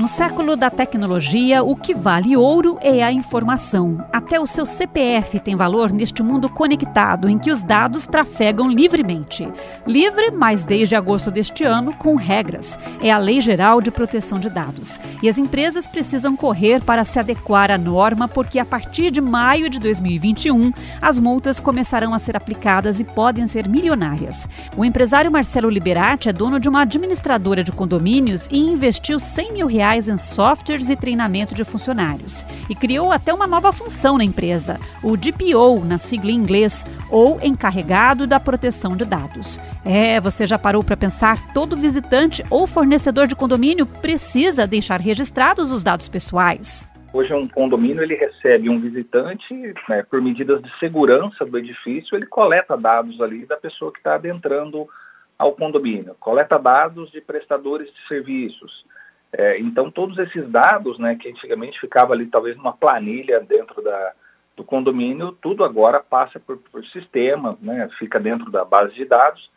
No século da tecnologia, o que vale ouro é a informação. Até o seu CPF tem valor neste mundo conectado em que os dados trafegam livremente. Livre, mas desde agosto deste ano, com regras. É a Lei Geral de Proteção de Dados. E as empresas precisam correr para se adequar à norma, porque a partir de maio de 2021, as multas começarão a ser aplicadas e podem ser milionárias. O empresário Marcelo Liberati é dono de uma administradora de condomínios e investiu 100 mil reais reais em softwares e treinamento de funcionários. E criou até uma nova função na empresa, o DPO, na sigla em inglês, ou encarregado da proteção de dados. É, você já parou para pensar? Todo visitante ou fornecedor de condomínio precisa deixar registrados os dados pessoais. Hoje um condomínio ele recebe um visitante, né, por medidas de segurança do edifício, ele coleta dados ali da pessoa que está adentrando ao condomínio, coleta dados de prestadores de serviços, é, então, todos esses dados, né, que antigamente ficava ali talvez numa planilha dentro da, do condomínio, tudo agora passa por, por sistema, né, fica dentro da base de dados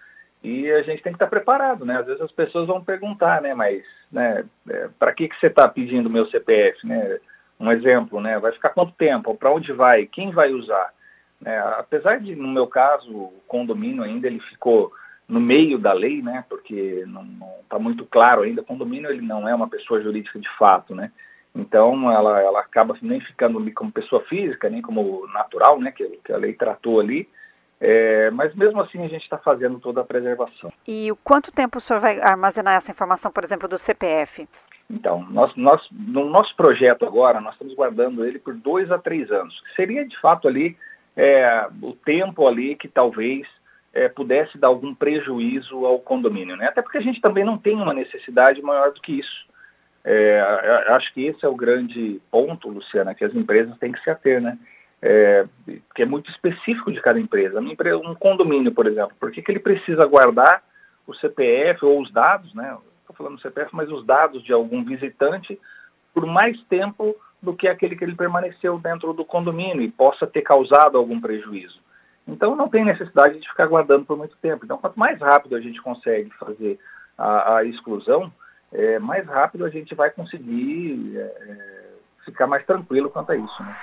e a gente tem que estar preparado, né? Às vezes as pessoas vão perguntar, né, mas né, é, para que, que você está pedindo meu CPF, né? Um exemplo, né? Vai ficar quanto tempo? Para onde vai? Quem vai usar? É, apesar de, no meu caso, o condomínio ainda ele ficou no meio da lei, né, porque não está muito claro ainda, o condomínio ele não é uma pessoa jurídica de fato, né, então ela, ela acaba nem ficando ali como pessoa física, nem como natural, né, que, que a lei tratou ali, é, mas mesmo assim a gente está fazendo toda a preservação. E quanto tempo o senhor vai armazenar essa informação, por exemplo, do CPF? Então, nós, nós, no nosso projeto agora, nós estamos guardando ele por dois a três anos. Seria de fato ali é, o tempo ali que talvez é, pudesse dar algum prejuízo ao condomínio, né? Até porque a gente também não tem uma necessidade maior do que isso. É, acho que esse é o grande ponto, Luciana, que as empresas têm que se ater, né? É, que é muito específico de cada empresa. Um condomínio, por exemplo, por que, que ele precisa guardar o CPF ou os dados, né? Estou falando CPF, mas os dados de algum visitante por mais tempo do que aquele que ele permaneceu dentro do condomínio e possa ter causado algum prejuízo. Então não tem necessidade de ficar guardando por muito tempo. Então quanto mais rápido a gente consegue fazer a, a exclusão, é, mais rápido a gente vai conseguir é, ficar mais tranquilo quanto a isso. Né?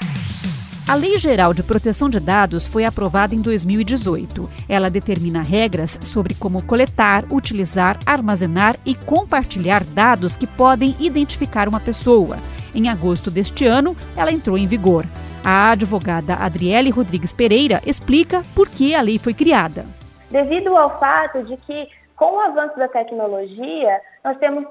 A Lei Geral de Proteção de Dados foi aprovada em 2018. Ela determina regras sobre como coletar, utilizar, armazenar e compartilhar dados que podem identificar uma pessoa. Em agosto deste ano, ela entrou em vigor. A advogada Adriele Rodrigues Pereira explica por que a lei foi criada. Devido ao fato de que, com o avanço da tecnologia, nós temos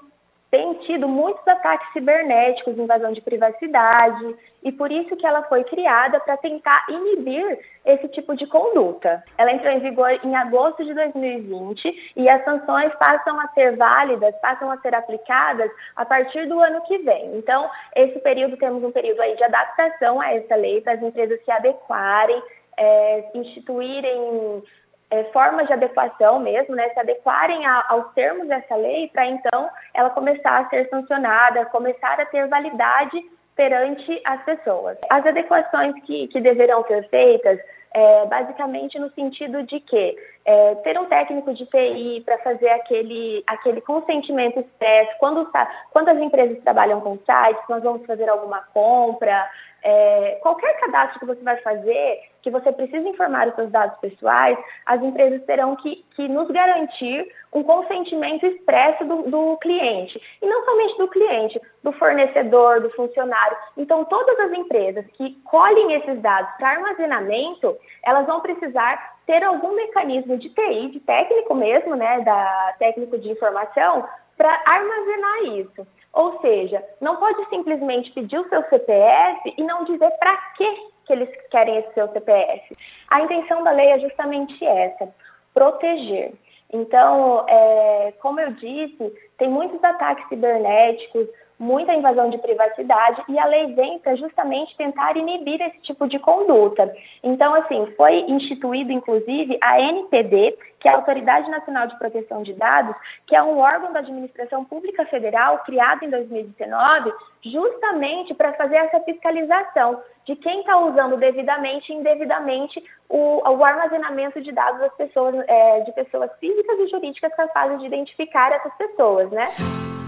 tem tido muitos ataques cibernéticos, invasão de privacidade, e por isso que ela foi criada para tentar inibir esse tipo de conduta. Ela entrou em vigor em agosto de 2020 e as sanções passam a ser válidas, passam a ser aplicadas a partir do ano que vem. Então, esse período, temos um período aí de adaptação a essa lei, para as empresas se adequarem, é, instituírem é, formas de adequação mesmo, né, se adequarem a, aos termos dessa lei, para então ela começar a ser sancionada, começar a ter validade perante as pessoas. As adequações que, que deverão ser feitas, é, basicamente no sentido de que é, ter um técnico de TI para fazer aquele, aquele consentimento expresso, quando, quando as empresas trabalham com sites, nós vamos fazer alguma compra, é, qualquer cadastro que você vai fazer, que você precisa informar os seus dados pessoais, as empresas terão que, que nos garantir um consentimento expresso do, do, cliente. E não somente do cliente, do fornecedor, do funcionário. Então, todas as empresas que colhem esses dados para armazenamento, elas vão precisar ter algum mecanismo de TI, de técnico mesmo, né, da técnico de informação, para armazenar isso. Ou seja, não pode simplesmente pedir o seu CPF e não dizer para que eles querem esse seu CPF. A intenção da lei é justamente essa, proteger. Então, é, como eu disse, tem muitos ataques cibernéticos, muita invasão de privacidade e a lei vem para justamente tentar inibir esse tipo de conduta. Então, assim, foi instituído inclusive a NPD, que é a Autoridade Nacional de Proteção de Dados, que é um órgão da administração pública federal criado em 2019, justamente para fazer essa fiscalização de quem está usando devidamente e indevidamente o, o, armazenamento de dados das pessoas, é, de pessoas físicas e jurídicas capazes de identificar essas pessoas, né?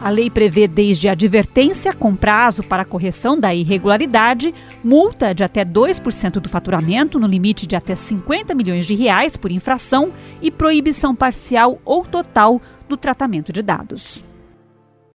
A lei prevê desde advertência com prazo para correção da irregularidade, multa de até 2% do faturamento no limite de até 50 milhões de reais por infração e proibição parcial ou total do tratamento de dados.